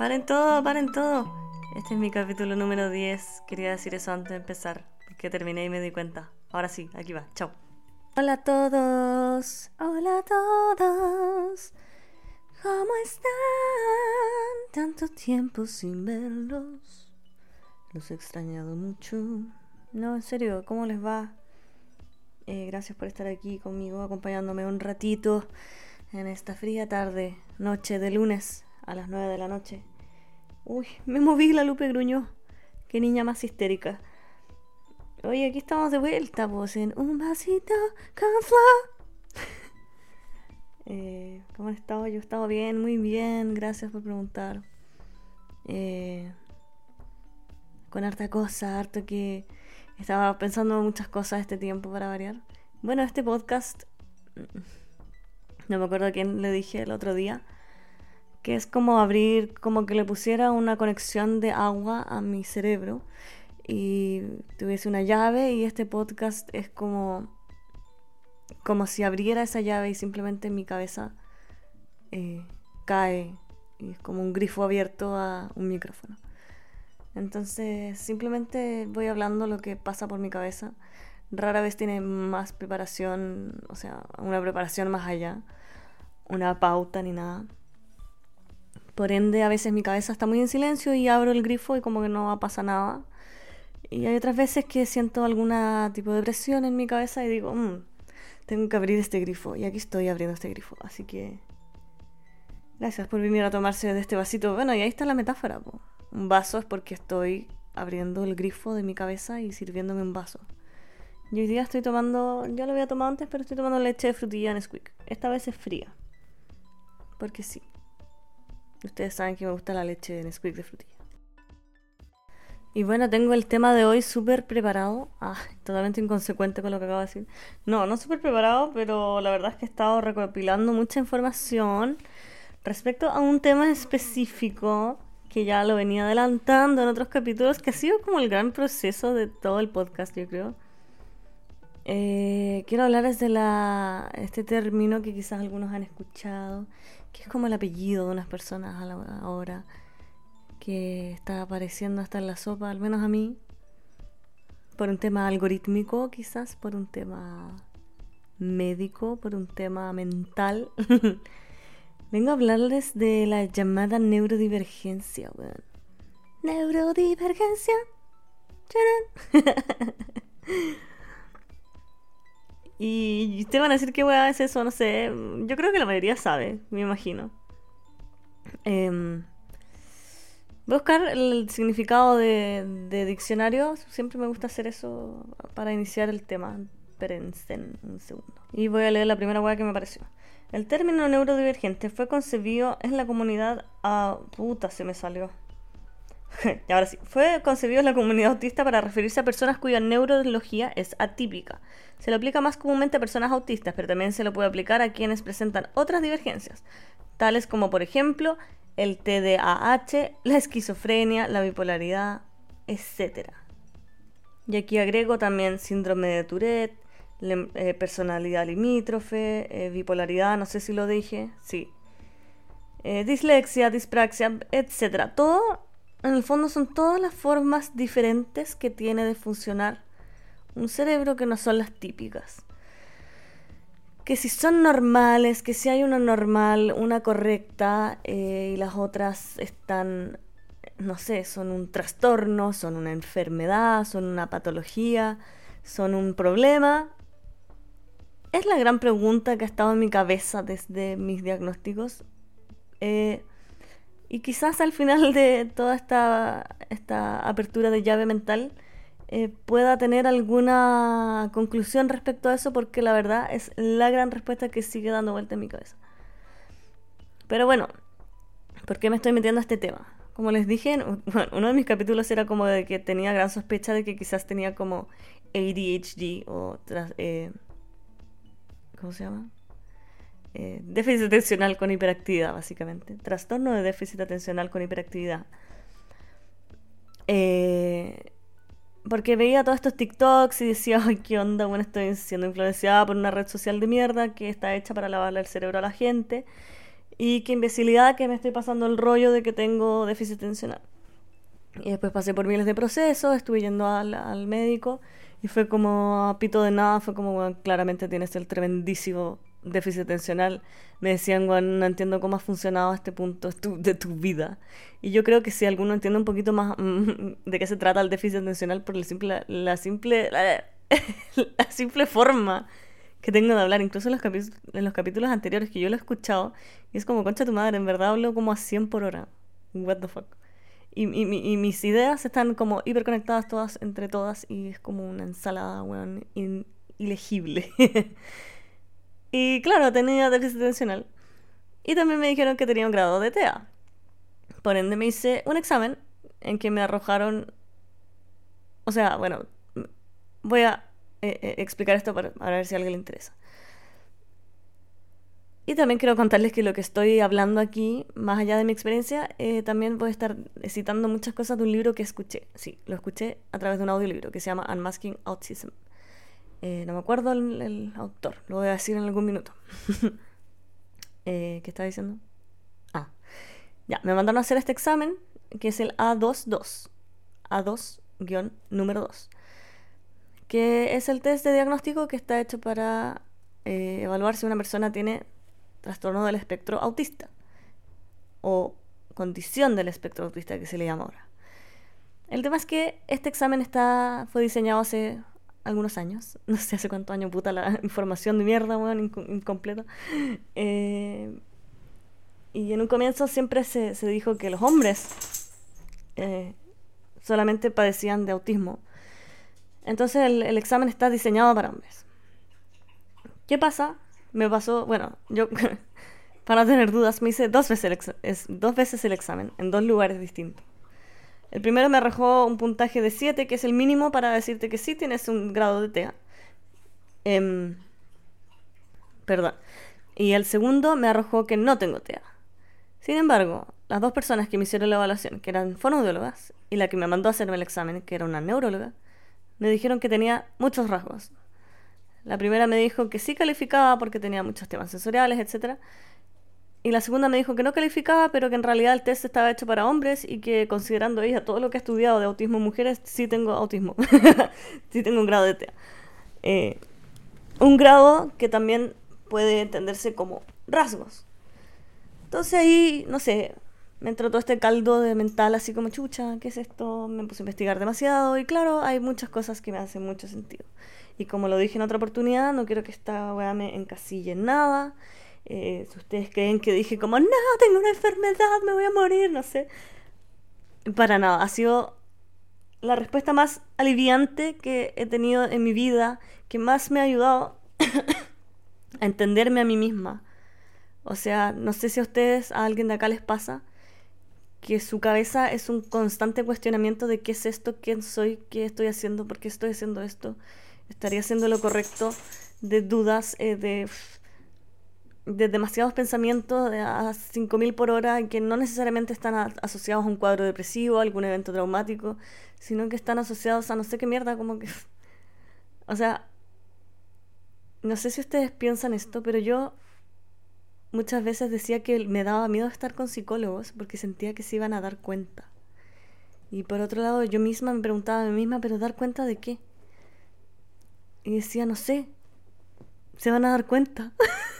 Paren todo, paren todo. Este es mi capítulo número 10. Quería decir eso antes de empezar, porque terminé y me di cuenta. Ahora sí, aquí va. Chao. Hola a todos. Hola a todos. ¿Cómo están? Tanto tiempo sin verlos. Los he extrañado mucho. No, en serio, ¿cómo les va? Eh, gracias por estar aquí conmigo, acompañándome un ratito en esta fría tarde, noche de lunes a las 9 de la noche. Uy, me moví la Lupe Gruñó. Qué niña más histérica. Oye, aquí estamos de vuelta, pues, en un vasito con eh, ¿Cómo han estado? Yo he estado bien, muy bien. Gracias por preguntar. Eh, con harta cosa, harto que estaba pensando muchas cosas este tiempo para variar. Bueno, este podcast, no me acuerdo quién le dije el otro día, que es como abrir, como que le pusiera una conexión de agua a mi cerebro y tuviese una llave y este podcast es como como si abriera esa llave y simplemente mi cabeza eh, cae y es como un grifo abierto a un micrófono. Entonces simplemente voy hablando lo que pasa por mi cabeza. Rara vez tiene más preparación, o sea, una preparación más allá, una pauta ni nada. Por ende, a veces mi cabeza está muy en silencio y abro el grifo y como que no pasa nada. Y hay otras veces que siento algún tipo de presión en mi cabeza y digo, mmm, tengo que abrir este grifo. Y aquí estoy abriendo este grifo. Así que... Gracias por venir a tomarse de este vasito. Bueno, y ahí está la metáfora. Un vaso es porque estoy abriendo el grifo de mi cabeza y sirviéndome un vaso. Y hoy día estoy tomando, ya lo había tomado antes, pero estoy tomando leche de frutilla en Squeak. Esta vez es fría. Porque sí. Ustedes saben que me gusta la leche de Nesquik de frutilla. Y bueno, tengo el tema de hoy súper preparado. Ah, totalmente inconsecuente con lo que acabo de decir. No, no súper preparado, pero la verdad es que he estado recopilando mucha información respecto a un tema específico que ya lo venía adelantando en otros capítulos, que ha sido como el gran proceso de todo el podcast, yo creo. Eh, quiero hablarles de la, este término que quizás algunos han escuchado, que es como el apellido de unas personas ahora, que está apareciendo hasta en la sopa, al menos a mí, por un tema algorítmico quizás, por un tema médico, por un tema mental. Vengo a hablarles de la llamada neurodivergencia, weón. Neurodivergencia. Y ustedes van a decir qué weá es eso, no sé. Yo creo que la mayoría sabe, me imagino. Em, voy a buscar el significado de, de, diccionario. Siempre me gusta hacer eso para iniciar el tema. Espérense un segundo. Y voy a leer la primera weá que me pareció. El término neurodivergente fue concebido en la comunidad. Ah, puta, se me salió. ahora sí, fue concebido en la comunidad autista para referirse a personas cuya neurología es atípica. Se lo aplica más comúnmente a personas autistas, pero también se lo puede aplicar a quienes presentan otras divergencias, tales como por ejemplo el TDAH, la esquizofrenia, la bipolaridad, etc. Y aquí agrego también síndrome de Tourette, eh, personalidad limítrofe, eh, bipolaridad, no sé si lo dije, sí. Eh, dislexia, dispraxia, etc. Todo en el fondo son todas las formas diferentes que tiene de funcionar un cerebro que no son las típicas. Que si son normales, que si hay una normal, una correcta eh, y las otras están, no sé, son un trastorno, son una enfermedad, son una patología, son un problema. Es la gran pregunta que ha estado en mi cabeza desde mis diagnósticos. Eh, y quizás al final de toda esta, esta apertura de llave mental eh, pueda tener alguna conclusión respecto a eso, porque la verdad es la gran respuesta que sigue dando vuelta en mi cabeza. Pero bueno, ¿por qué me estoy metiendo a este tema? Como les dije, uno de mis capítulos era como de que tenía gran sospecha de que quizás tenía como ADHD o... Eh, ¿Cómo se llama? Eh, déficit atencional con hiperactividad, básicamente. Trastorno de déficit atencional con hiperactividad. Eh, porque veía todos estos TikToks y decía, ay, qué onda, bueno, estoy siendo influenciada por una red social de mierda que está hecha para lavarle el cerebro a la gente. y que imbecilidad que me estoy pasando el rollo de que tengo déficit atencional. Y después pasé por miles de procesos, estuve yendo al, al médico y fue como a pito de nada, fue como, bueno, claramente tienes el tremendísimo déficit atencional. Me decían, bueno, no entiendo cómo ha funcionado este punto de tu vida. Y yo creo que si alguno entiende un poquito más de qué se trata el déficit atencional por la simple, la simple, la, simple forma que tengo de hablar, incluso en los, en los capítulos anteriores que yo lo he escuchado, y es como, concha tu madre, en verdad hablo como a 100 por hora. What the fuck. Y, y, mis ideas están como hiperconectadas todas entre todas y es como una ensalada, weón, ilegible. y claro, tenía déficit atencional. Y también me dijeron que tenía un grado de TEA. Por ende me hice un examen en que me arrojaron... O sea, bueno, voy a eh, eh, explicar esto para, para ver si a alguien le interesa. Y también quiero contarles que lo que estoy hablando aquí, más allá de mi experiencia, eh, también voy a estar citando muchas cosas de un libro que escuché. Sí, lo escuché a través de un audiolibro que se llama Unmasking Autism. Eh, no me acuerdo el, autor, lo voy a decir en algún minuto. eh, ¿Qué está diciendo? Ah, ya, me mandaron a hacer este examen que es el A22. A2-número 2. Que es el test de diagnóstico que está hecho para eh, evaluar si una persona tiene trastorno del espectro autista o condición del espectro autista que se le llama ahora. El tema es que este examen está, fue diseñado hace algunos años, no sé hace cuántos años, puta la información de mierda, bueno, incompleta. Eh, y en un comienzo siempre se, se dijo que los hombres eh, solamente padecían de autismo. Entonces el, el examen está diseñado para hombres. ¿Qué pasa? me pasó, bueno, yo para tener dudas me hice dos veces, el dos veces el examen en dos lugares distintos. El primero me arrojó un puntaje de 7, que es el mínimo para decirte que sí tienes un grado de TEA. Em, perdón. Y el segundo me arrojó que no tengo TEA. Sin embargo, las dos personas que me hicieron la evaluación, que eran fonoaudiólogas, y la que me mandó a hacerme el examen, que era una neuróloga, me dijeron que tenía muchos rasgos. La primera me dijo que sí calificaba porque tenía muchos temas sensoriales, etc. Y la segunda me dijo que no calificaba, pero que en realidad el test estaba hecho para hombres y que considerando ella todo lo que ha estudiado de autismo en mujeres, sí tengo autismo. sí tengo un grado de TEA. Eh, un grado que también puede entenderse como rasgos. Entonces ahí, no sé, me entró todo este caldo de mental así como chucha, ¿qué es esto? Me puse a investigar demasiado y claro, hay muchas cosas que me hacen mucho sentido. Y como lo dije en otra oportunidad, no quiero que esta weá me encasille en nada. Eh, si ustedes creen que dije como, no, tengo una enfermedad, me voy a morir, no sé. Para nada, ha sido la respuesta más aliviante que he tenido en mi vida, que más me ha ayudado a entenderme a mí misma. O sea, no sé si a ustedes, a alguien de acá les pasa, que su cabeza es un constante cuestionamiento de qué es esto, quién soy, qué estoy haciendo, por qué estoy haciendo esto estaría haciendo lo correcto, de dudas, eh, de, de demasiados pensamientos a 5.000 por hora que no necesariamente están asociados a un cuadro depresivo, a algún evento traumático, sino que están asociados a no sé qué mierda, como que... O sea, no sé si ustedes piensan esto, pero yo muchas veces decía que me daba miedo estar con psicólogos porque sentía que se iban a dar cuenta. Y por otro lado, yo misma me preguntaba a mí misma, pero ¿dar cuenta de qué? Y decía, no sé, se van a dar cuenta.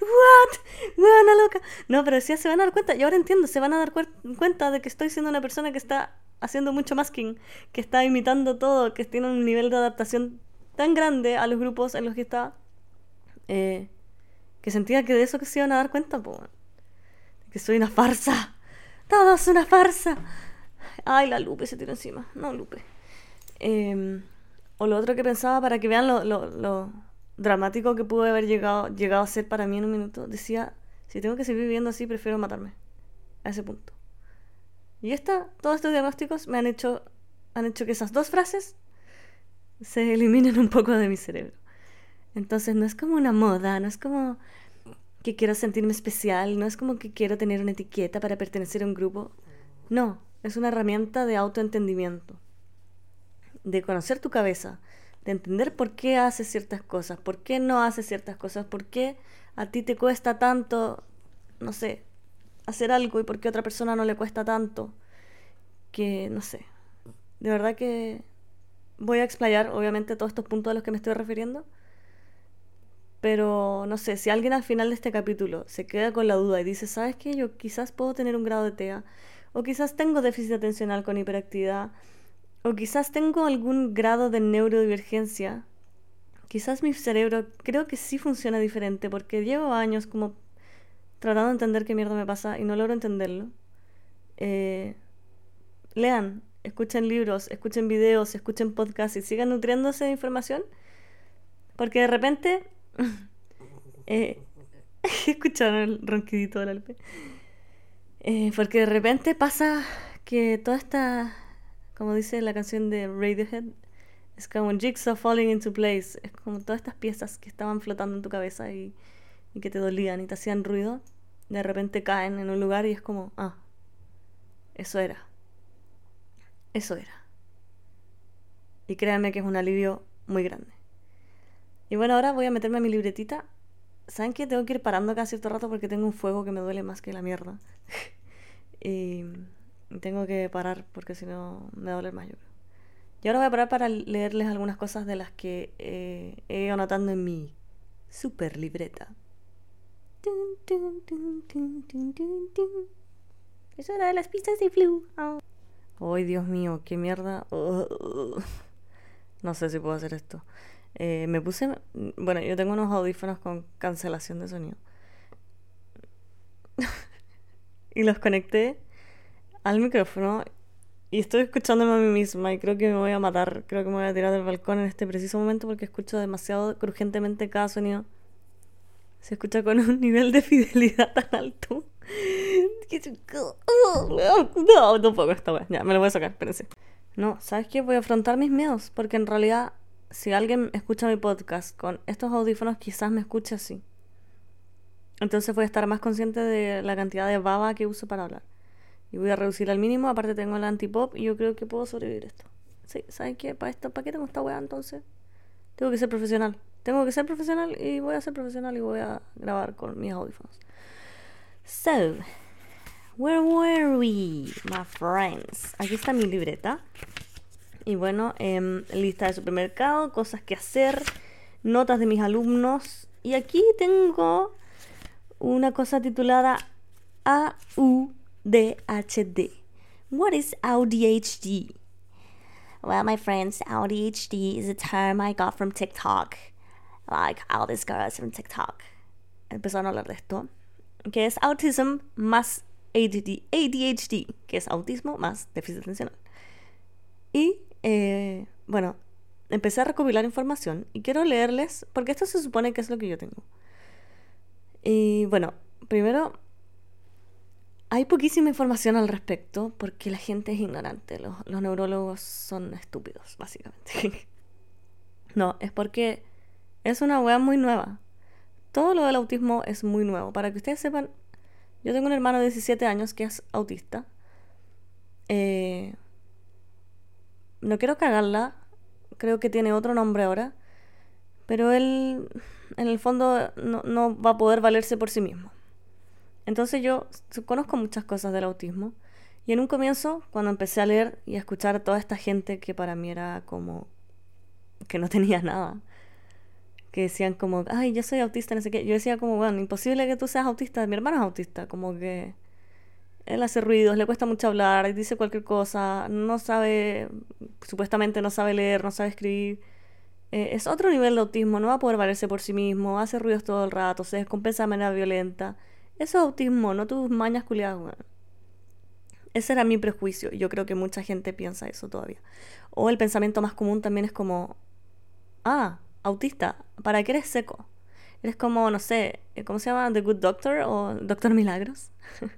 ¿What? Buena loca. No, pero decía, se van a dar cuenta. Y ahora entiendo, se van a dar cuenta de que estoy siendo una persona que está haciendo mucho masking, que está imitando todo, que tiene un nivel de adaptación tan grande a los grupos en los que está, eh, que sentía que de eso que se iban a dar cuenta, pues, que soy una farsa. Todo es una farsa. Ay, la Lupe se tiró encima. No, Lupe. Eh, o lo otro que pensaba, para que vean lo, lo, dramático que pudo haber llegado, llegado a ser para mí en un minuto, decía, si tengo que seguir viviendo así, prefiero matarme. A ese punto. Y esta, todos estos diagnósticos me han hecho, han hecho que esas dos frases se eliminen un poco de mi cerebro. Entonces no es como una moda, no es como que quiero sentirme especial, no es como que quiero tener una etiqueta para pertenecer a un grupo. No, es una herramienta de autoentendimiento de conocer tu cabeza, de entender por qué haces ciertas cosas, por qué no haces ciertas cosas, por qué a ti te cuesta tanto no sé, hacer algo y por qué a otra persona no le cuesta tanto. Que, no sé. De verdad que voy a explayar, obviamente, todos estos puntos a los que me estoy refiriendo. Pero, no sé, si alguien al final de este capítulo se queda con la duda y dice, ¿sabes qué? Yo quizás puedo tener un grado de TEA, o quizás tengo déficit atencional con hiperactividad, o quizás tengo algún grado de neurodivergencia, quizás mi cerebro creo que sí funciona diferente, porque llevo años como tratando de entender qué mierda me pasa y no logro entenderlo. Eh, lean, escuchen libros, escuchen videos, escuchen podcasts y sigan nutriéndose de información. Porque de repente. eh, escucharon el ronquidito del alpe. Eh, porque de repente pasa que toda esta. Como dice la canción de Radiohead, es como jigsaw falling into place. Es como todas estas piezas que estaban flotando en tu cabeza y y que te dolían y te hacían ruido, de repente caen en un lugar y es como, ah, eso era. Eso era. Y créanme que es un alivio muy grande. Y bueno, ahora voy a meterme a mi libretita. ¿Saben que tengo que ir parando cada cierto rato porque tengo un fuego que me duele más que la mierda? y tengo que parar porque si no me duele más yo Y ahora voy a parar para leerles algunas cosas de las que eh, he ido anotando en mi super libreta. Eso era de las pistas de flu. Ay, Dios mío, qué mierda. No sé si puedo hacer esto. Eh, me puse. Bueno, yo tengo unos audífonos con cancelación de sonido. y los conecté al micrófono. Y estoy escuchándome a mí misma. Y creo que me voy a matar. Creo que me voy a tirar del balcón en este preciso momento porque escucho demasiado crujentemente cada sonido se escucha con un nivel de fidelidad tan alto. No, tampoco esta wea. Ya, me lo voy a sacar, espérense. No, ¿sabes qué? Voy a afrontar mis miedos. Porque en realidad, si alguien escucha mi podcast con estos audífonos, quizás me escuche así. Entonces voy a estar más consciente de la cantidad de baba que uso para hablar. Y voy a reducir al mínimo. Aparte tengo el antipop y yo creo que puedo sobrevivir esto. Sí, ¿sabes qué? ¿Para, esto, ¿Para qué tengo esta weá entonces? Tengo que ser profesional. Tengo que ser profesional y voy a ser profesional y voy a grabar con mis audífonos. So, where were we, my friends? Aquí está mi libreta. Y bueno, eh, lista de supermercado, cosas que hacer, notas de mis alumnos. Y aquí tengo una cosa titulada AUDHD. What is AUDHD? Well, my friends, ADHD is a term I got from TikTok. Like all these girls from TikTok. Empezaron a hablar de esto. Que es autism más ADD, ADHD, que es autismo más déficit atencional. Y, eh, bueno, empecé a recopilar información y quiero leerles, porque esto se supone que es lo que yo tengo. Y bueno, primero hay poquísima información al respecto porque la gente es ignorante. Los, neurólogos son estúpidos, básicamente. no, es porque es una wea muy nueva. Todo lo del autismo es muy nuevo. Para que ustedes sepan, yo tengo un hermano de 17 años que es autista. Eh, no quiero cagarla. Creo que tiene otro nombre ahora. Pero él, en el fondo, no va a poder valerse por sí mismo. Entonces yo conozco muchas cosas del autismo y en un comienzo, cuando empecé a leer y a escuchar a toda esta gente que para mí era como que no tenía nada, que decían como, ay, yo soy autista, no sé qué, yo decía como, bueno, imposible que tú seas autista, mi hermano es autista, como que él hace ruidos, le cuesta mucho hablar, dice cualquier cosa, no sabe, supuestamente no sabe leer, no sabe escribir. Eh, es otro nivel de autismo, no va a poder valerse por sí mismo, hace ruidos todo el rato, se descompensa de manera violenta. Eso es autismo, no tus mañas culiadas, Ese era mi prejuicio. Yo creo que mucha gente piensa eso todavía. O el pensamiento más común también es como, ah, autista, ¿para qué eres seco? Eres como, no sé, eh, ¿cómo se llama? The Good Doctor o Doctor Milagros.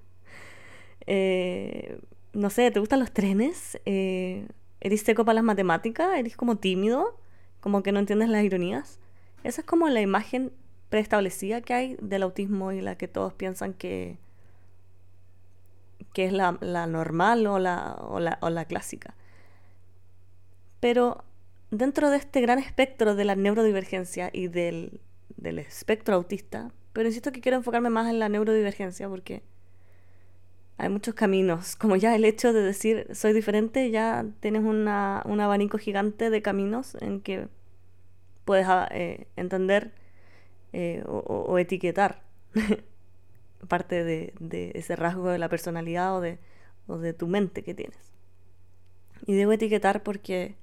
Eh, no sé, ¿te gustan los trenes? Eh, ¿Eres seco para las matemáticas? ¿Eres como tímido? ¿Como que no entiendes las ironías? Esa es como la imagen preestablecida que hay del autismo y la que todos piensan que, que es la, normal o la, o, la, clásica. Pero dentro de este gran espectro de la neurodivergencia y del, espectro autista, Pero insisto que quiero enfocarme más en la neurodivergencia porque hay muchos caminos. Como ya el hecho de decir soy diferente, ya tienes una, un abanico gigante de caminos en que puedes ah, eh, entender eh, o, etiquetar parte de, ese rasgo de la personalidad o de, tu mente que tienes. Y debo etiquetar porque,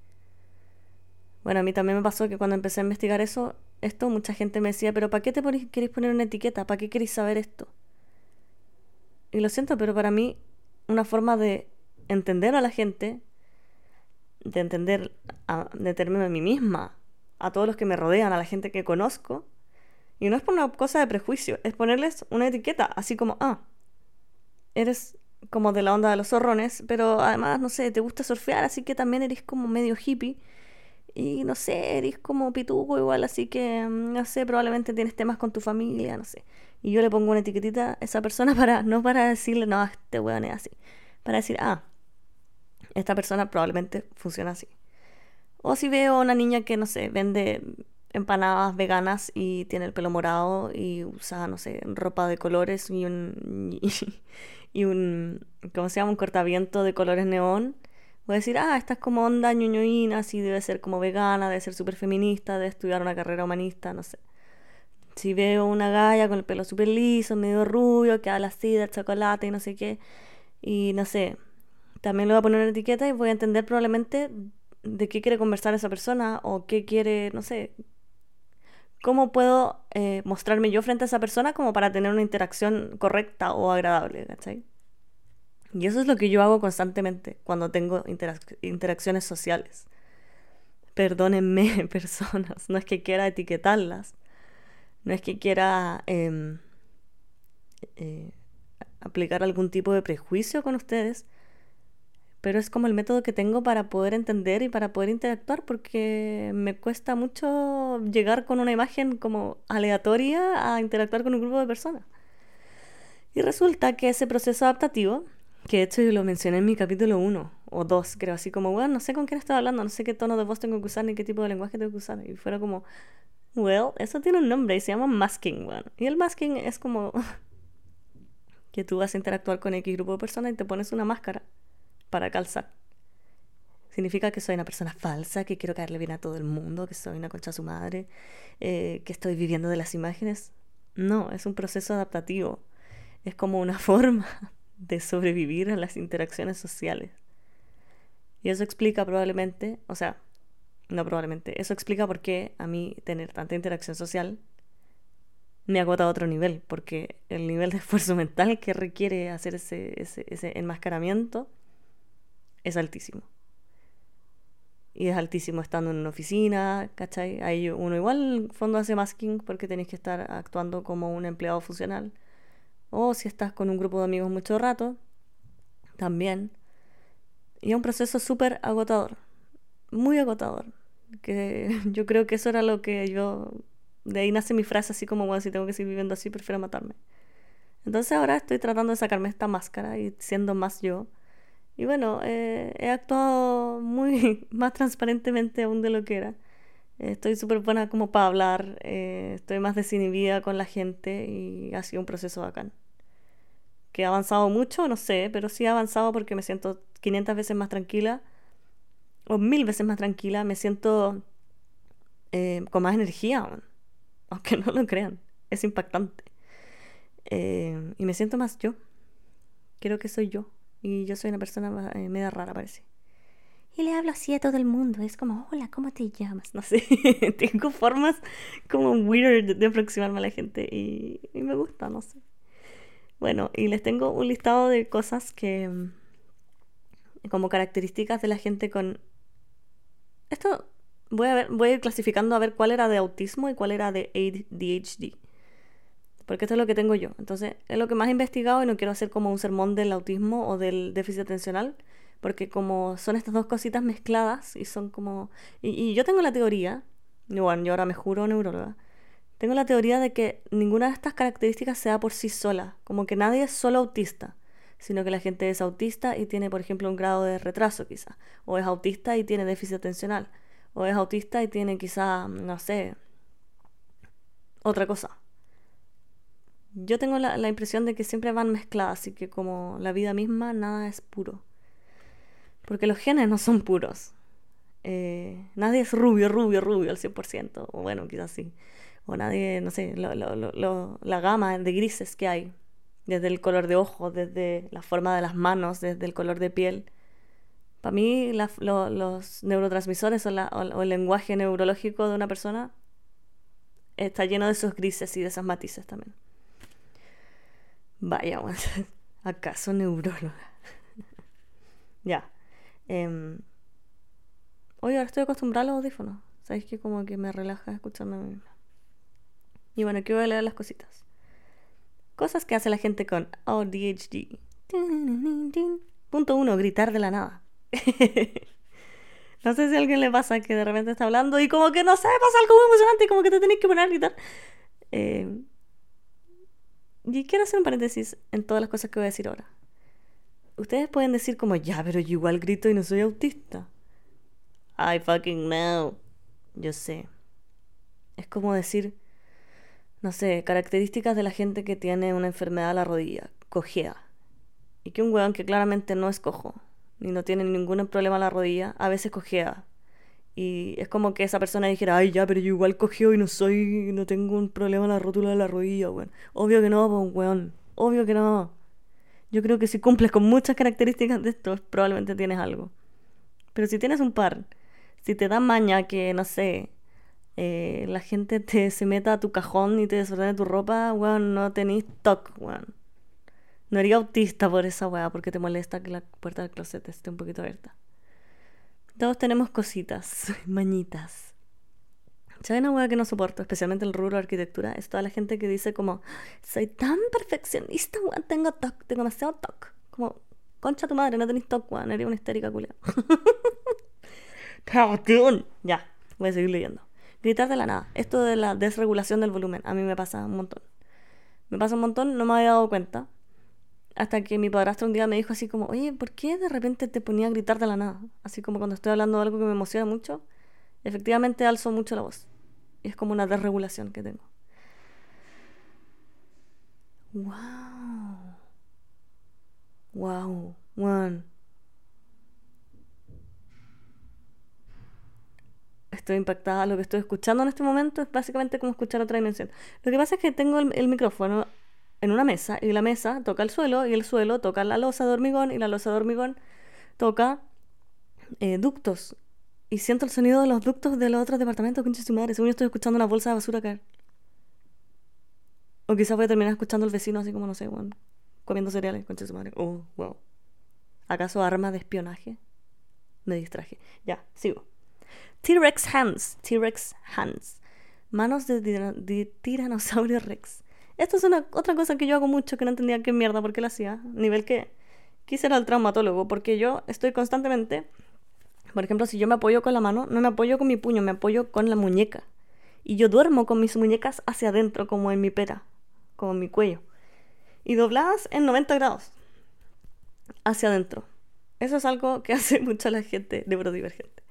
bueno, a mí también me pasó que cuando empecé a investigar eso, esto mucha gente me decía, pero ¿para qué te queréis poner una etiqueta? ¿Para qué queréis saber esto? Y lo siento, pero para mí una forma de entender a la gente, de entender, a, de a mí misma, a todos los que me rodean, a la gente que conozco, y no es por una cosa de prejuicio, es ponerles una etiqueta, así como, ah, eres como de la onda de los zorrones, pero además, no sé, te gusta surfear, así que también eres como medio hippie. Y no sé, eres como pituco igual, así que, mm, no sé, probablemente tienes temas con tu familia, no sé. Y yo le pongo una etiquetita a esa persona para, no para decirle, no, este weón es así. Para decir, ah, esta persona probablemente funciona así. O si veo a una niña que, no sé, vende empanadas veganas y tiene el pelo morado y usa, no sé, ropa de colores y un, y, un ¿cómo se llama? Un cortaviento de colores neón. Voy a decir, ah, esta es como onda ñoñoína, así debe ser como vegana, debe ser súper feminista, debe estudiar una carrera humanista, no sé. Si veo una galla con el pelo súper liso, medio rubio, que habla así del chocolate y no sé qué, y no sé, también le voy a poner una etiqueta y voy a entender probablemente de qué quiere conversar esa persona o qué quiere, no sé, cómo puedo eh, mostrarme yo frente a esa persona como para tener una interacción correcta o agradable, ¿cachai? Y eso es lo que yo hago constantemente cuando tengo interacciones sociales. Perdónenme, personas, no es que quiera etiquetarlas, no es que quiera em, eh, aplicar algún tipo de prejuicio con ustedes, pero es como el método que tengo para poder entender y para poder interactuar porque me cuesta mucho llegar con una imagen como aleatoria a interactuar con un grupo de personas. Y resulta que ese proceso adaptativo, que de hecho yo lo mencioné en mi capítulo 1 o 2, creo, así como, bueno, no sé con quién estoy hablando, no sé qué tono de voz tengo que usar ni qué tipo de lenguaje tengo que usar. Y fuera como, well, eso tiene un nombre y se llama masking, bueno. Y el masking es como que tú vas a interactuar con X grupo de personas y te pones una máscara para calzar. Significa que soy una persona falsa, que quiero caerle bien a todo el mundo, que soy una concha a su madre, eh, que estoy viviendo de las imágenes. No, es un proceso adaptativo. Es como una forma de sobrevivir a las interacciones sociales. Y eso explica probablemente, o sea, no probablemente, eso explica por qué a mí tener tanta interacción social me agota a otro nivel, porque el nivel de esfuerzo mental que requiere hacer ese, ese, ese enmascaramiento es altísimo. Y es altísimo estando en una oficina, ¿cachai? Ahí uno igual fondo hace masking porque tenéis que estar actuando como un empleado funcional. O si estás con un grupo de amigos mucho rato, también. Y es un proceso súper agotador, muy agotador. Que yo creo que eso era lo que yo... De ahí nace mi frase así como, bueno, si tengo que seguir viviendo así, prefiero matarme. Entonces ahora estoy tratando de sacarme esta máscara y siendo más yo y bueno, eh, he actuado muy más transparentemente aún de lo que era. estoy súper buena como para hablar, eh, estoy más desinhibida con la gente y ha sido un proceso bacán. Que ha avanzado mucho, no sé, pero sí ha avanzado porque me siento 500 veces más tranquila, o mil veces más tranquila, me siento eh, con más energía, aunque no lo crean, es impactante. y me siento más yo, creo que soy yo. Y yo soy una persona eh, media rara, parece. Y le hablo así a todo el mundo. Es como, hola, ¿cómo te llamas? No sé. Tengo formas como weird de aproximarme a la gente. Y, me gusta, no sé. Bueno, y les tengo un listado de cosas que. Mm, como características de la gente con. Esto voy a, ver, voy a ir clasificando a ver cuál era de autismo y cuál era de ADHD porque esto es lo que tengo yo. Entonces, es lo que más he investigado y no quiero hacer como un sermón del autismo o del déficit atencional, porque como son estas dos cositas mezcladas y son como... Y, yo tengo la teoría, bueno, yo ahora me juro neuróloga, tengo la teoría de que ninguna de estas características se da por sí sola, como que nadie es solo autista, sino que la gente es autista y tiene, por ejemplo, un grado de retraso quizá, o es autista y tiene déficit atencional, o es autista y tiene quizá, no sé, otra cosa. Yo tengo la, la impresión de que siempre van mezcladas y que como la vida misma, nada es puro. Porque los genes no son puros. Eh, nadie es rubio, rubio, rubio al 100%. O bueno, quizás sí. O nadie, no sé, lo, lo, la gama de grises que hay. Desde el color de ojos, desde la forma de las manos, desde el color de piel. Para mí, la, los neurotransmisores o, o, el lenguaje neurológico de una persona está lleno de esos grises y de esos matices también. Vaya, ¿acaso neuróloga? ya. Eh, Oye, ahora estoy acostumbrada a los audífonos. Sabéis que como que me relaja escucharme a mí misma. Y bueno, aquí voy a leer las cositas. Cosas que hace la gente con ADHD. Punto uno, gritar de la nada. no sé si a alguien le pasa que de repente está hablando y como que no sé, pasa algo muy emocionante y como que te tenés que poner a gritar. Eh, y quiero hacer un paréntesis en todas las cosas que voy a decir ahora. Ustedes pueden decir como, ya, pero yo igual grito y no soy autista. I fucking know. Yo sé. Es como decir, no sé, características de la gente que tiene una enfermedad a la rodilla, cojea. Y que un weón que claramente no es cojo, ni no tiene ningún problema a la rodilla, a veces cojea. Y es como que esa persona dijera, ay, ya, pero yo igual cogeo y no soy, no tengo un problema a la rótula de la rodilla, weón. Obvio que no, weón. Obvio que no. Yo creo que si cumples con muchas características de esto, probablemente tienes algo. Pero si tienes un par si te da maña que, no sé, eh, la gente te se meta a tu cajón y te desordene tu ropa, weón, no tenéis TOC, weón. No eres autista por esa weá, porque te molesta que la puerta del closet esté un poquito abierta. Todos tenemos cositas, mañitas. ¿Sabes una weá que no soporto, especialmente el rubro arquitectura? Es toda la gente que dice como, soy tan perfeccionista, weón, tengo TOC, tengo demasiado TOC. Como, concha tu madre, no tenés TOC, weón, eres una histérica culia. Ya, voy a seguir leyendo. Gritar de la nada. Esto de la desregulación del volumen, a mí me pasa un montón. Me pasa un montón, no me había dado cuenta. Hasta que mi padrastro un día me dijo así como, oye, ¿por qué de repente te ponía a gritar de la nada? Así como cuando estoy hablando de algo que me emociona mucho, efectivamente alzo mucho la voz. Y es como una desregulación que tengo. Wow. Wow. One. estoy impactada. Lo que estoy escuchando en este momento es básicamente como escuchar otra dimensión. Lo que pasa es que tengo el, micrófono en una mesa y la mesa toca el suelo y el suelo toca la losa de hormigón y la losa de hormigón toca eh, ductos. Y siento el sonido de los ductos de los otros departamentos, concha su madre. Según yo estoy escuchando una bolsa de basura caer. O quizás voy a terminar escuchando al vecino así como, no sé, bueno, comiendo cereales, concha su madre. Oh, wow. ¿Acaso arma de espionaje? Me distraje. Ya, sigo. T-Rex Hands. T-Rex Hands. Manos de, tiranosaurio Rex. Esto es una, otra cosa que yo hago mucho que no entendía qué mierda por qué la hacía. Nivel que quise ir al traumatólogo porque yo estoy constantemente. Por ejemplo, si yo me apoyo con la mano, no me apoyo con mi puño, me apoyo con la muñeca. Y yo duermo con mis muñecas hacia adentro, como en mi pera, como en mi cuello. Y dobladas en 90 grados. Hacia adentro. Eso es algo que hace mucho la gente neurodivergente.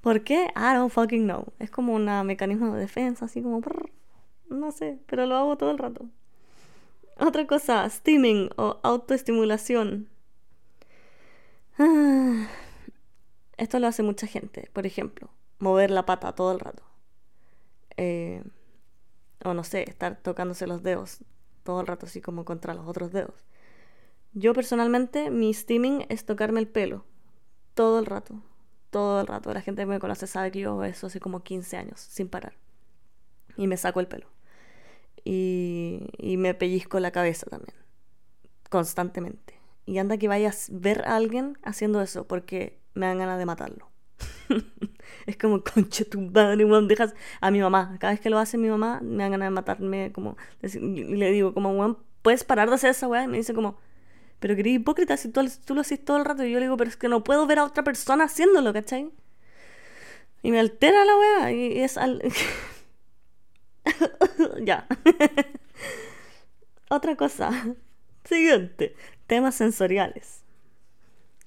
¿Por qué? I don't fucking know. Es como un mecanismo de defensa, así como... no sé, pero lo hago todo el rato. Otra cosa, steaming o autoestimulación. Ah, esto lo hace mucha gente. Por ejemplo, mover la pata todo el rato. Eh, o no sé, estar tocándose los dedos todo el rato así como contra los otros dedos. Yo personalmente mi steaming es tocarme el pelo todo el rato todo el rato. La gente que me conoce sabe que yo eso hace como 15 años, sin parar. Y me saco el pelo. Y, y me pellizco la cabeza también. Constantemente. Y anda que vayas a ver a alguien haciendo eso, porque me dan ganas de matarlo. es como, concha tu madre, weón, dejas a mi mamá. Cada vez que lo hace mi mamá, me dan ganas de matarme, como, y le digo, como, weón, ¿puedes parar de hacer esa weá? Y me dice como, pero quería hipócrita si tú, tú, lo haces todo el rato. Y yo le digo, pero es que no puedo ver a otra persona haciéndolo, ¿cachai? Y me altera la weá. Y es al. ya. otra cosa. Siguiente. Temas sensoriales.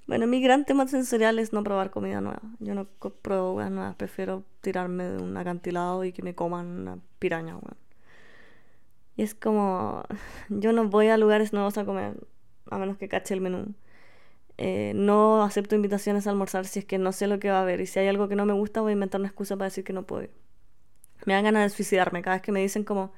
Bueno, mi gran tema sensorial es no probar comida nueva. Yo no pruebo weas nuevas. Prefiero tirarme de un acantilado y que me coman una piraña. Y es como, yo no voy a lugares nuevos a comer, a menos que cache el menú. Eh, no acepto invitaciones a almorzar si es que no sé lo que va a haber. Y si hay algo que no me gusta, voy a inventar una excusa para decir que no puedo. Me dan ganas de suicidarme cada vez que me dicen como,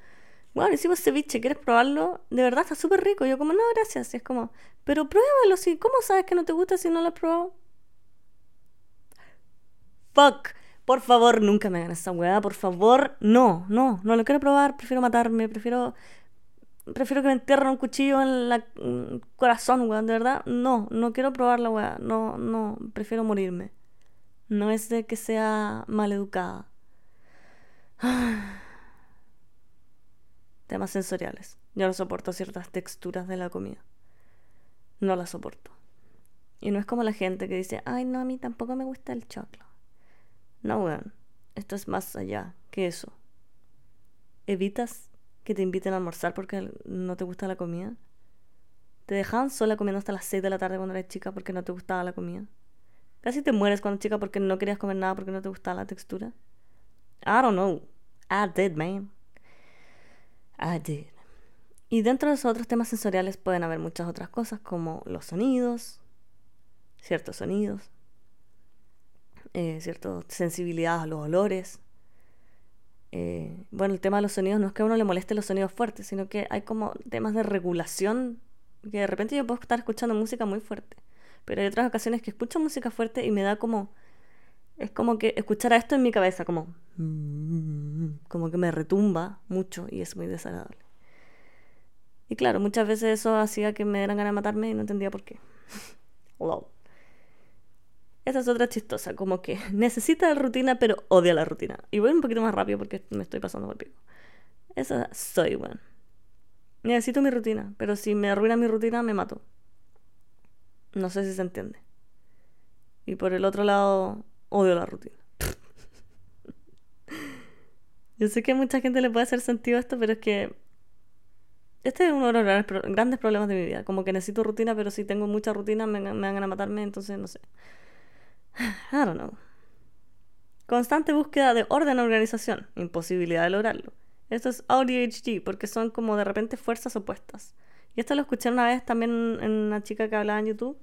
bueno, hicimos ceviche, ¿quieres probarlo? De verdad está súper rico. yo como, no, gracias. Y es como, pero pruébalo, si, ¿cómo sabes que no te gusta si no lo has probado? Fuck. Por favor, nunca me hagan esa weá, por favor, no, no, no lo quiero probar, prefiero matarme, prefiero prefiero que me entierren un cuchillo en el mm, corazón, weón, de verdad, no, no quiero probar la no, no, prefiero morirme. No es de que sea maleducada. Temas sensoriales. Yo no soporto ciertas texturas de la comida. No las soporto. Y no es como la gente que dice, ay, no, a mí tampoco me gusta el choclo. No, weón. Esto es más allá que eso. ¿Evitas que te inviten a almorzar porque no te gusta la comida? ¿Te dejaban sola comiendo hasta las 6 de la tarde cuando eras chica porque no te gustaba la comida? ¿Casi te mueres cuando chica porque no querías comer nada porque no te gustaba la textura? I don't know. I did, man. I did. Y dentro de esos otros temas sensoriales pueden haber muchas otras cosas como los sonidos, ciertos sonidos, eh, cierta sensibilidad a los olores. Eh, bueno, el tema de los sonidos no es que a uno le moleste los sonidos fuertes, sino que hay como temas de regulación, que de repente yo puedo estar escuchando música muy fuerte, pero hay otras ocasiones que escucho música fuerte y me da como... Es como que escuchar esto en mi cabeza, como... Como que me retumba mucho y es muy desagradable. Y claro, muchas veces eso hacía que me dieran ganas de matarme y no entendía por qué. Lol. Esa es otra chistosa, como que necesita la rutina pero odia la rutina. Y voy un poquito más rápido porque me estoy pasando por pico. Esa soy, bueno. Necesito mi rutina, pero si me arruina mi rutina me mato. No sé si se entiende. Y por el otro lado, odio la rutina. Yo sé que a mucha gente le puede hacer sentido esto, pero es que este es uno de los grandes problemas de mi vida. Como que necesito rutina, pero si tengo mucha rutina me, me van a matarme, entonces no sé. I don't know. Constante búsqueda de orden organización, imposibilidad de lograrlo. Esto es ADHD porque son como de repente fuerzas opuestas. Y esto lo escuché una vez también en una chica que hablaba en YouTube,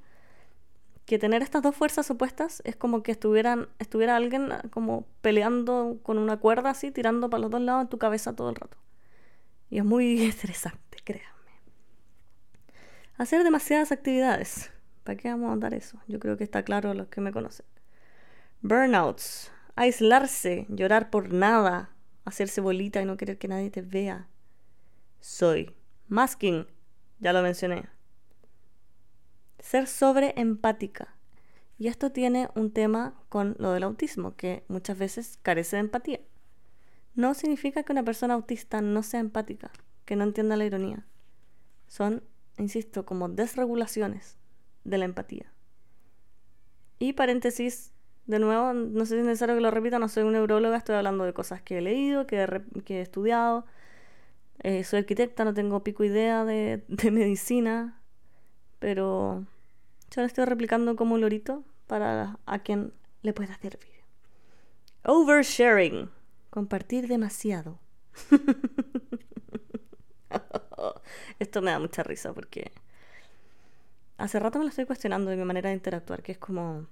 que tener estas dos fuerzas opuestas es como que estuvieran, estuviera alguien como peleando con una cuerda así, tirando para los dos lados en tu cabeza todo el rato. Y es muy estresante, créanme. Hacer demasiadas actividades. ¿Para qué vamos a dar eso? Yo creo que está claro los que me conocen. Burnouts. Aislarse, llorar por nada, hacerse bolita y no querer que nadie te vea. Soy. Masking. Ya lo mencioné. Ser sobreempática. Y esto tiene un tema con lo del autismo, que muchas veces carece de empatía. No significa que una persona autista no sea empática, que no entienda la ironía. Son, insisto, como desregulaciones de la empatía. Y paréntesis, de nuevo, no sé si es necesario que lo repita, no soy un neuróloga, estoy hablando de cosas que he leído, que he, estudiado. Eh, soy arquitecta, no tengo pico idea de, de medicina, pero yo lo estoy replicando como lorito para a quien le pueda servir. Oversharing, compartir demasiado. Esto me da mucha risa porque hace rato me lo estoy cuestionando de mi manera de interactuar, que es como...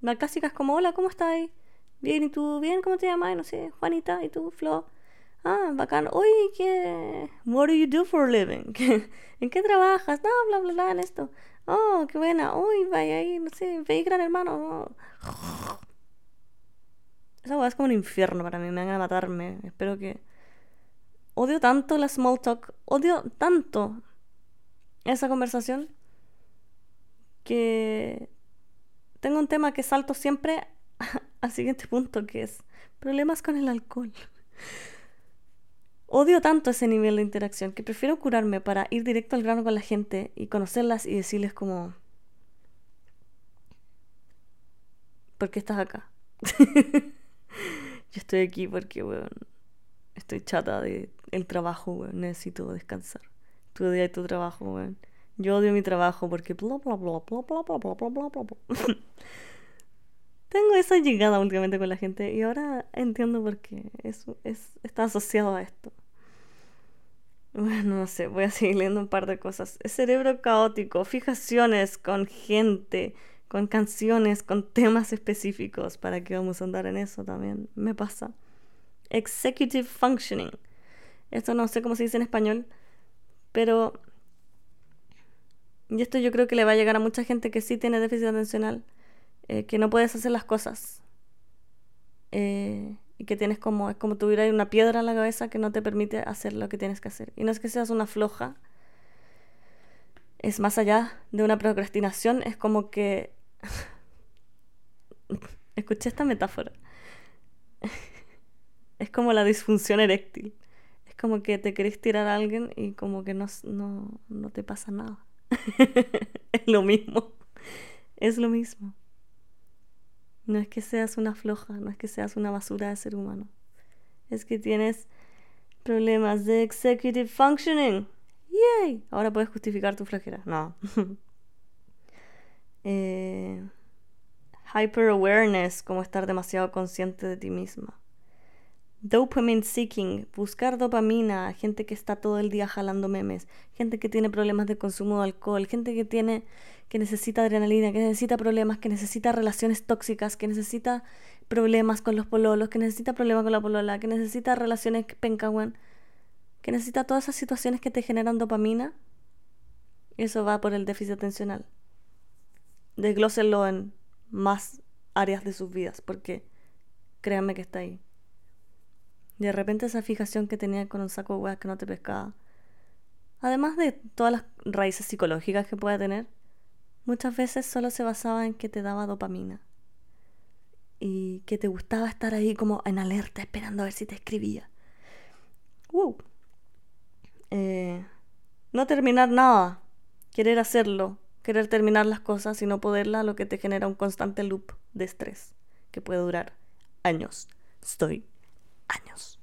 La clásica es como, hola, ¿cómo estás? Bien, ¿y tú? Bien, ¿cómo te llamas? No sé, Juanita, ¿y tú, Flo? Ah, bacán. Oye, ¿qué? What do you do for a living? ¿En qué trabajas? No, bla, bla, bla, en esto. Oh, qué buena. Uy, vaya ahí, no sé, veis gran hermano. Esa es como un infierno para mí, me van a matarme. Espero que... Odio tanto la small talk, odio tanto esa conversación que tengo un tema que salto siempre al siguiente punto, que es problemas con el alcohol. Odio tanto ese nivel de interacción que prefiero curarme para ir directo al grano con la gente y conocerlas y decirles como... ¿Por qué estás acá? Yo estoy aquí porque, weón, estoy chata de el trabajo, weón, necesito descansar día y tu trabajo, weón. Yo odio mi trabajo porque bla bla bla bla bla bla bla bla bla bla Tengo esa llegada últimamente con la gente y ahora entiendo por qué eso es, está asociado a esto. Bueno, no sé, voy a seguir leyendo un par de cosas. Cerebro caótico, fijaciones con gente, con canciones, con temas específicos. ¿Para qué vamos a andar en eso también? Me pasa. Executive functioning. Esto no sé cómo se dice en español, pero... Y esto yo creo que le va a llegar a mucha gente que sí tiene déficit atencional, eh, que no puedes hacer las cosas. Eh, y que tienes como, es como tuviera una piedra en la cabeza que no te permite hacer lo que tienes que hacer. Y no es que seas una floja, es más allá de una procrastinación, es como que... Escuché esta metáfora. es como la disfunción eréctil. Es como que te querés tirar a alguien y como que no, no, no te pasa nada. es lo mismo. Es lo mismo. No es que seas una floja, no es que seas una basura de ser humano. Es que tienes problemas de executive functioning. ¡Yay! Ahora puedes justificar tu flojera. No. eh, hyper awareness, como estar demasiado consciente de ti misma. Dopamine seeking, buscar dopamina, gente que está todo el día jalando memes, gente que tiene problemas de consumo de alcohol, gente que tiene que necesita adrenalina, que necesita problemas, que necesita relaciones tóxicas, que necesita problemas con los pololos, que necesita problemas con la polola, que necesita relaciones pencawen, que necesita todas esas situaciones que te generan dopamina. Eso va por el déficit atencional. Desglósenlo en más áreas de sus vidas, porque créanme que está ahí. De repente esa fijación que tenía con un saco de hueá que no te pescaba. Además de todas las raíces psicológicas que pueda tener, muchas veces solo se basaba en que te daba dopamina. Y que te gustaba estar ahí como en alerta esperando a ver si te escribía. Eh, no terminar nada. Querer hacerlo. Querer terminar las cosas y no poderla, lo que te genera un constante loop de estrés que puede durar años. Estoy años.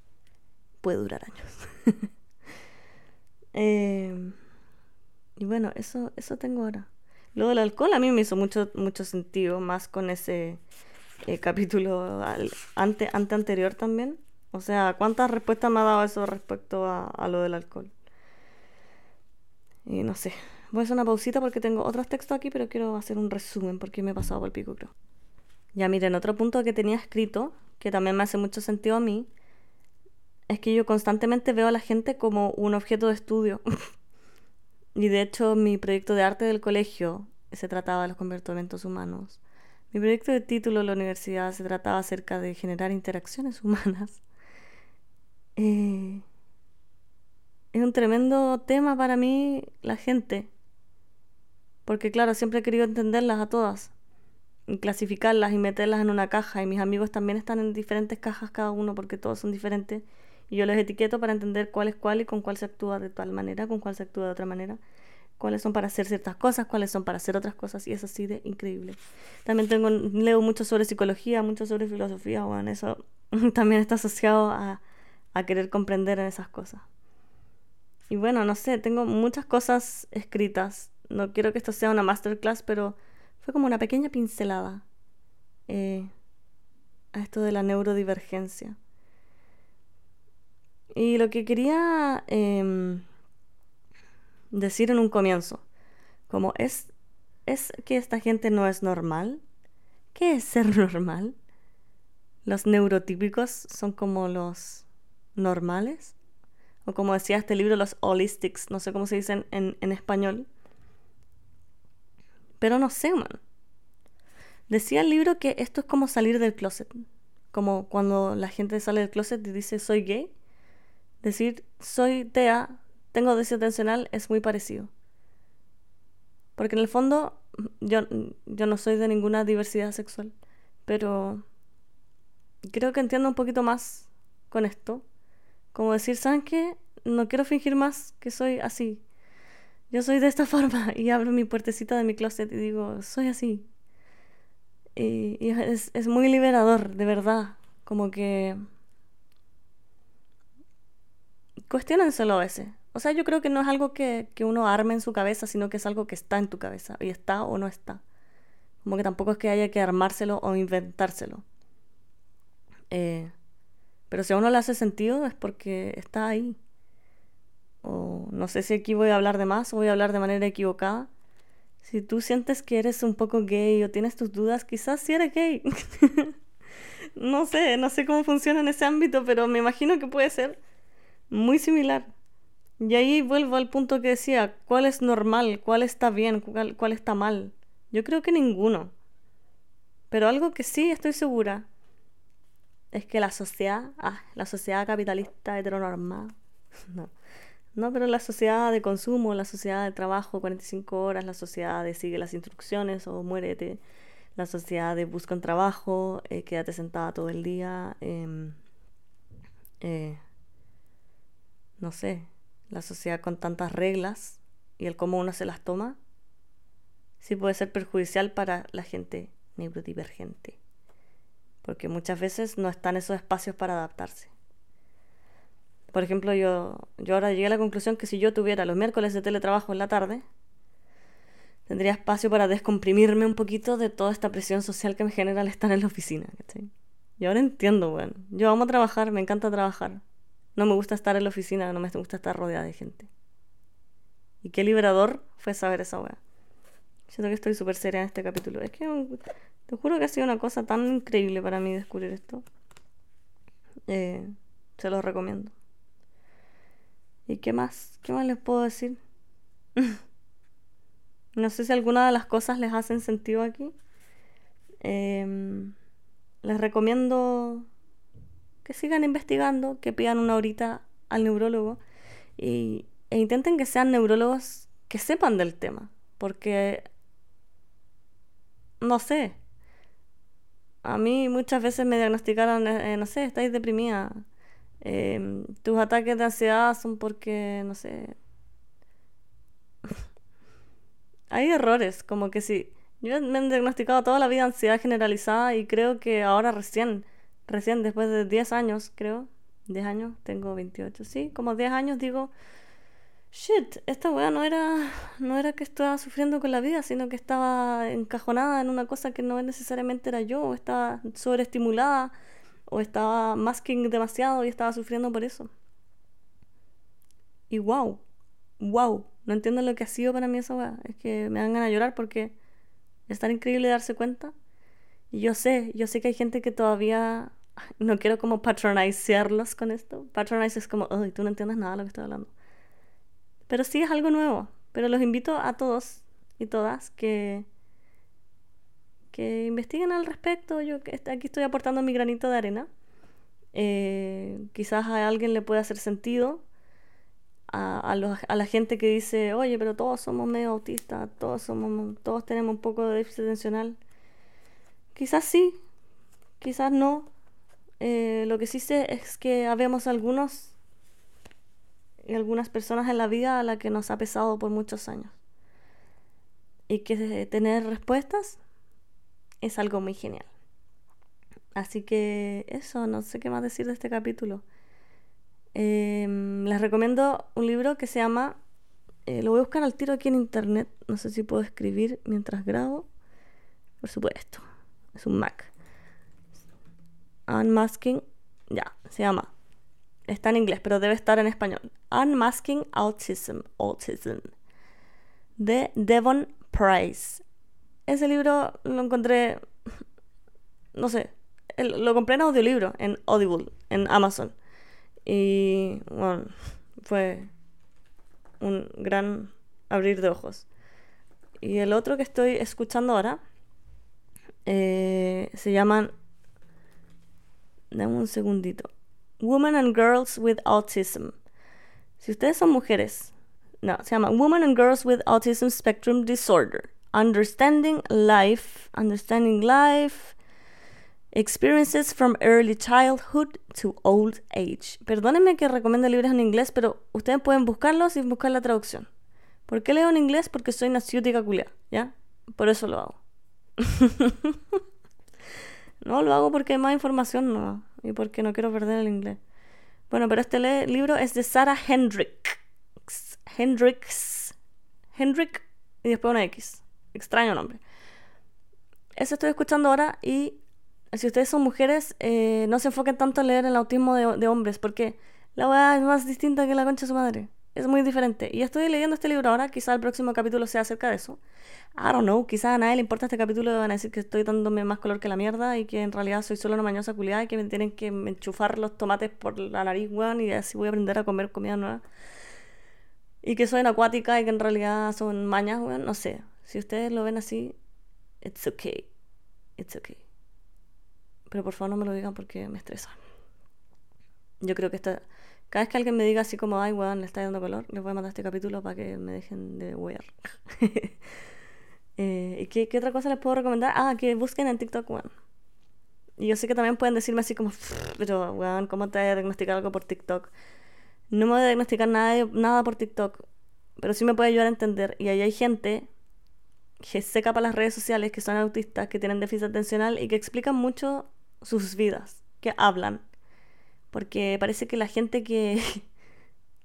Puede durar años. eh, y bueno, eso, eso tengo ahora. Lo del alcohol a mí me hizo mucho, mucho sentido, más con ese eh, capítulo ante, ante anterior también. O sea, ¿cuántas respuestas me ha dado eso respecto a, a lo del alcohol? Y no sé. Voy a hacer una pausita porque tengo otros textos aquí, pero quiero hacer un resumen porque me he pasado por el pico, creo. Ya miren, otro punto que tenía escrito, que también me hace mucho sentido a mí, es que yo constantemente veo a la gente como un objeto de estudio. y de hecho mi proyecto de arte del colegio se trataba de los comportamientos humanos. Mi proyecto de título en la universidad se trataba acerca de generar interacciones humanas. Eh, es un tremendo tema para mí la gente. Porque claro, siempre he querido entenderlas a todas. Y clasificarlas y meterlas en una caja. Y mis amigos también están en diferentes cajas cada uno porque todos son diferentes. Y yo les etiqueto para entender cuál es cuál y con cuál se actúa de tal manera, con cuál se actúa de otra manera. Cuáles son para hacer ciertas cosas, cuáles son para hacer otras cosas. Y es así de increíble. También tengo, leo mucho sobre psicología, mucho sobre filosofía. Bueno, eso también está asociado a, a querer comprender en esas cosas. Y bueno, no sé, tengo muchas cosas escritas. No quiero que esto sea una masterclass, pero fue como una pequeña pincelada eh, a esto de la neurodivergencia. Y lo que quería em, decir en un comienzo, como es, es que esta gente no es normal. ¿Qué es ser normal? Los neurotípicos son como los normales. O como decía este libro, los holistics, no sé cómo se dicen en, en español. Pero no sé, man. Decía el libro que esto es como salir del closet. Como cuando la gente sale del closet y dice soy gay Decir soy TEA, tengo déficit atencional es muy parecido. Porque en el fondo yo, yo no soy de ninguna diversidad sexual, pero creo que entiendo un poquito más con esto. Como decir, ¿saben qué? No quiero fingir más que soy así. Yo soy de esta forma y abro mi puertecita de mi closet y digo, soy así. Y, y es, es muy liberador, de verdad. Como que cuestionenselo a veces. O sea, yo creo que no es algo que, uno arme en su cabeza, sino que es algo que está en tu cabeza. Y está o no está. Como que tampoco es que haya que armárselo o inventárselo. Eh, pero si a uno le hace sentido es porque está ahí. o no sé si aquí voy a hablar de más o voy a hablar de manera equivocada. Si tú sientes que eres un poco gay o tienes tus dudas, quizás si eres gay. no sé, no sé cómo funciona en ese ámbito, pero me imagino que puede ser muy similar. Y ahí vuelvo al punto que decía, ¿cuál es normal? ¿Cuál está bien? ¿Cuál, cuál está mal? Yo creo que ninguno. Pero algo que sí estoy segura es que la sociedad, ah, la sociedad capitalista heteronormada, no, no, pero la sociedad de consumo, la sociedad de trabajo 45 horas, la sociedad de sigue las instrucciones o muérete, la sociedad de busca un trabajo, eh, quédate sentada todo el día, em, eh, no sé, la sociedad con tantas reglas y el cómo uno se las toma, sí puede ser perjudicial para la gente neurodivergente, porque muchas veces no están esos espacios para adaptarse. Por ejemplo, yo, yo ahora llegué a la conclusión que si yo tuviera los miércoles de teletrabajo en la tarde, tendría espacio para descomprimirme un poquito de toda esta presión social que me genera el estar en la oficina. Y ahora entiendo, bueno, yo amo trabajar, me encanta trabajar. No me gusta estar en la oficina, no me gusta estar rodeada de gente. Y qué liberador fue saber esa weá. Siento que estoy súper seria en este capítulo. Es que te juro que ha sido una cosa tan increíble para mí descubrir esto. Eh, se los recomiendo. ¿Y qué más? ¿Qué más les puedo decir? no sé si alguna de las cosas les hacen sentido aquí. Em, les recomiendo que sigan investigando, que pidan una horita al neurólogo y, e intenten que sean neurólogos que sepan del tema. Porque, no sé, a mí muchas veces me diagnosticaron, eh, no sé, estáis deprimida Em, tus ataques de ansiedad son porque, no sé. Hay errores, como que sí. Yo me he diagnosticado toda la vida ansiedad generalizada y creo que ahora recién, recién después de 10 años, creo, 10 años, tengo 28, sí, como 10 años digo, shit, esta weá no era, no era que estaba sufriendo con la vida, sino que estaba encajonada en una cosa que no necesariamente era yo, estaba sobreestimulada o estaba masking demasiado y estaba sufriendo por eso. Y wow, wow, no entiendo lo que ha sido para mí esa weá. Es que me dan ganas llorar porque es tan increíble darse cuenta. Y yo sé, yo sé que hay gente que todavía no quiero como patronizearlos con esto. Patronize es como, ay, tú no entiendes nada de lo que estoy hablando. Pero sí es algo nuevo. Pero los invito a todos y todas que que investiguen al respecto. Yo aquí estoy aportando mi granito de arena. Eh, quizás a alguien le pueda hacer sentido. A, a, la gente que dice, oye, pero todos somos medio autistas, todos, somos, todos tenemos un poco de déficit atencional. Quizás sí, quizás no. Eh, lo que sí sé es que habemos algunos y algunas personas en la vida a la que nos ha pesado por muchos años. Y que tener respuestas es algo muy genial. Así que eso, no sé qué más decir de este capítulo. Em, les recomiendo un libro que se llama, eh, lo voy a buscar al tiro aquí en internet, no sé si puedo escribir mientras grabo. Por supuesto, es un Mac. Unmasking, ya, se llama. Está en inglés, pero debe estar en español. Unmasking Autism, Autism. De Devon Price. Ese libro lo encontré, no sé, lo compré en audiolibro, en Audible, en Amazon. Y bueno, fue un gran abrir de ojos. Y el otro que estoy escuchando ahora eh, se llaman. Dame un segundito. Women and Girls with Autism. Si ustedes son mujeres, no, se llama Women and Girls with Autism Spectrum Disorder. Understanding Life, Understanding Life, Experiences from Early Childhood to Old Age. Perdónenme que recomiendo libros en inglés, pero ustedes pueden buscarlos y buscar la traducción. ¿Por qué leo en inglés? Porque soy naciótica culia, ¿ya? Por eso lo hago. no lo hago porque hay más información. Y porque no quiero perder el inglés. Bueno, pero este libro es de Sarah Hendricks. Hendricks. Hendrick y después una X. Extraño nombre. Eso estoy escuchando ahora y si ustedes son mujeres, eh, no se enfoquen tanto en leer el autismo de, hombres, porque la weá es más distinta que la concha de su madre. Es muy diferente. Y estoy leyendo este libro ahora, quizá el próximo capítulo sea acerca de eso. I don't know, quizá a nadie le importa este capítulo van a decir que estoy dándome más color que la mierda y que en realidad soy solo una mañosa culiada y que me tienen que enchufar los tomates por la nariz, weón, y así voy a aprender a comer comida nueva. Y que soy acuática y que en realidad son mañas, weón, no sé. Si ustedes lo ven así, it's okay. It's okay. Pero por favor no me lo digan porque me estresa. Yo creo que esta cada vez que alguien me diga así como, ay, weón, le está dando color, les voy a mandar este capítulo para que me dejen de wear. eh, ¿Y qué, qué, otra cosa les puedo recomendar? Ah, que busquen en TikTok, weón. Y yo sé que también pueden decirme así como, pero, weón, ¿cómo te voy a diagnosticar algo por TikTok? No me voy a diagnosticar nada, nada por TikTok, pero sí me puede ayudar a entender. Y ahí hay gente que seca para las redes sociales, que son autistas, que tienen déficit atencional y que explican mucho sus vidas, que hablan porque parece que la gente que.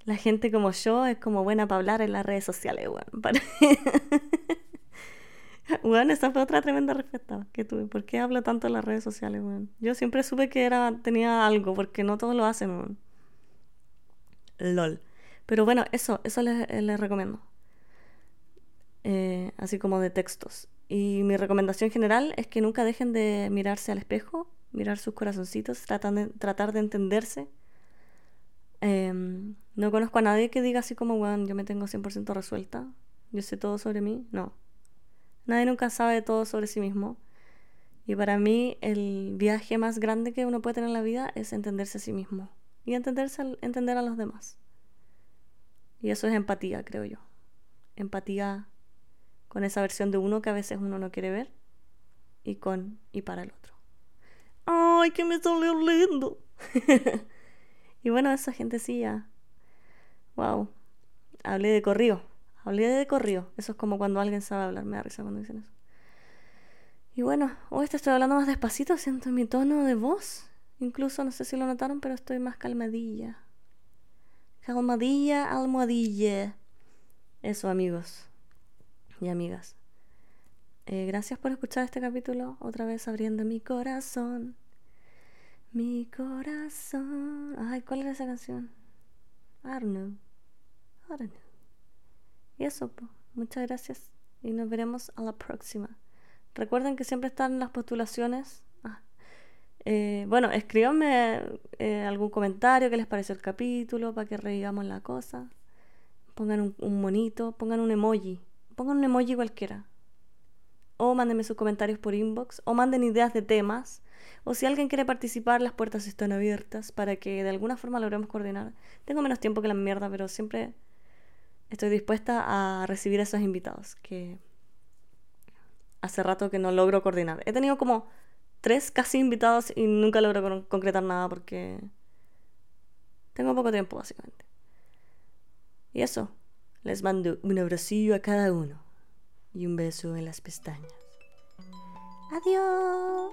La gente como yo es como buena para hablar en las redes sociales, weón. Bueno. esa fue otra tremenda respuesta que tuve. ¿Por qué hablo tanto en las redes sociales, weón? Yo siempre supe que era, tenía algo, porque no todos lo hacen, weón. LOL. Pero bueno, eso, eso les, les recomiendo. Eh, así como de textos. Y mi recomendación general es que nunca dejen de mirarse al espejo mirar sus corazoncitos, tratar de, entenderse. Em, no conozco a nadie que diga así como, bueno, yo me tengo 100% resuelta, yo sé todo sobre mí. No. Nadie nunca sabe todo sobre sí mismo. Y para mí el viaje más grande que uno puede tener en la vida es entenderse a sí mismo y entenderse, entender a los demás. Y eso es empatía, creo yo. Empatía con esa versión de uno que a veces uno no quiere ver y con y para el otro. ¡Ay, que me salió lindo! y bueno, esa gentecilla. Wow. Hablé de corrido. Hablé de corrido. Eso es como cuando alguien sabe hablar. Me da risa cuando dicen eso. Y bueno, hoy te estoy hablando más despacito. Siento mi tono de voz. Incluso, no sé si lo notaron, pero estoy más calmadilla. Calmadilla, almohadilla. Eso, amigos y amigas. Eh, gracias por escuchar este capítulo, otra vez abriendo mi corazón. Mi corazón. Ay, ¿cuál era esa canción? I don't know. I don't know. Y eso. Muchas gracias. Y nos veremos a la próxima. Recuerden que siempre están las postulaciones. Ah. Eh, bueno, escríbanme eh, algún comentario que les pareció el capítulo para que reivamos la cosa. Pongan un, un monito, pongan un emoji. Pongan un emoji cualquiera o mándenme sus comentarios por inbox, o manden ideas de temas, o si alguien quiere participar, las puertas están abiertas para que de alguna forma logremos coordinar. Tengo menos tiempo que la mierda, pero siempre estoy dispuesta a recibir a esos invitados, que hace rato que no logro coordinar. He tenido como tres casi invitados y nunca logro concretar nada porque tengo poco tiempo, básicamente. Y eso, les mando un abracillo a cada uno y un beso en las pestañas. Adiós.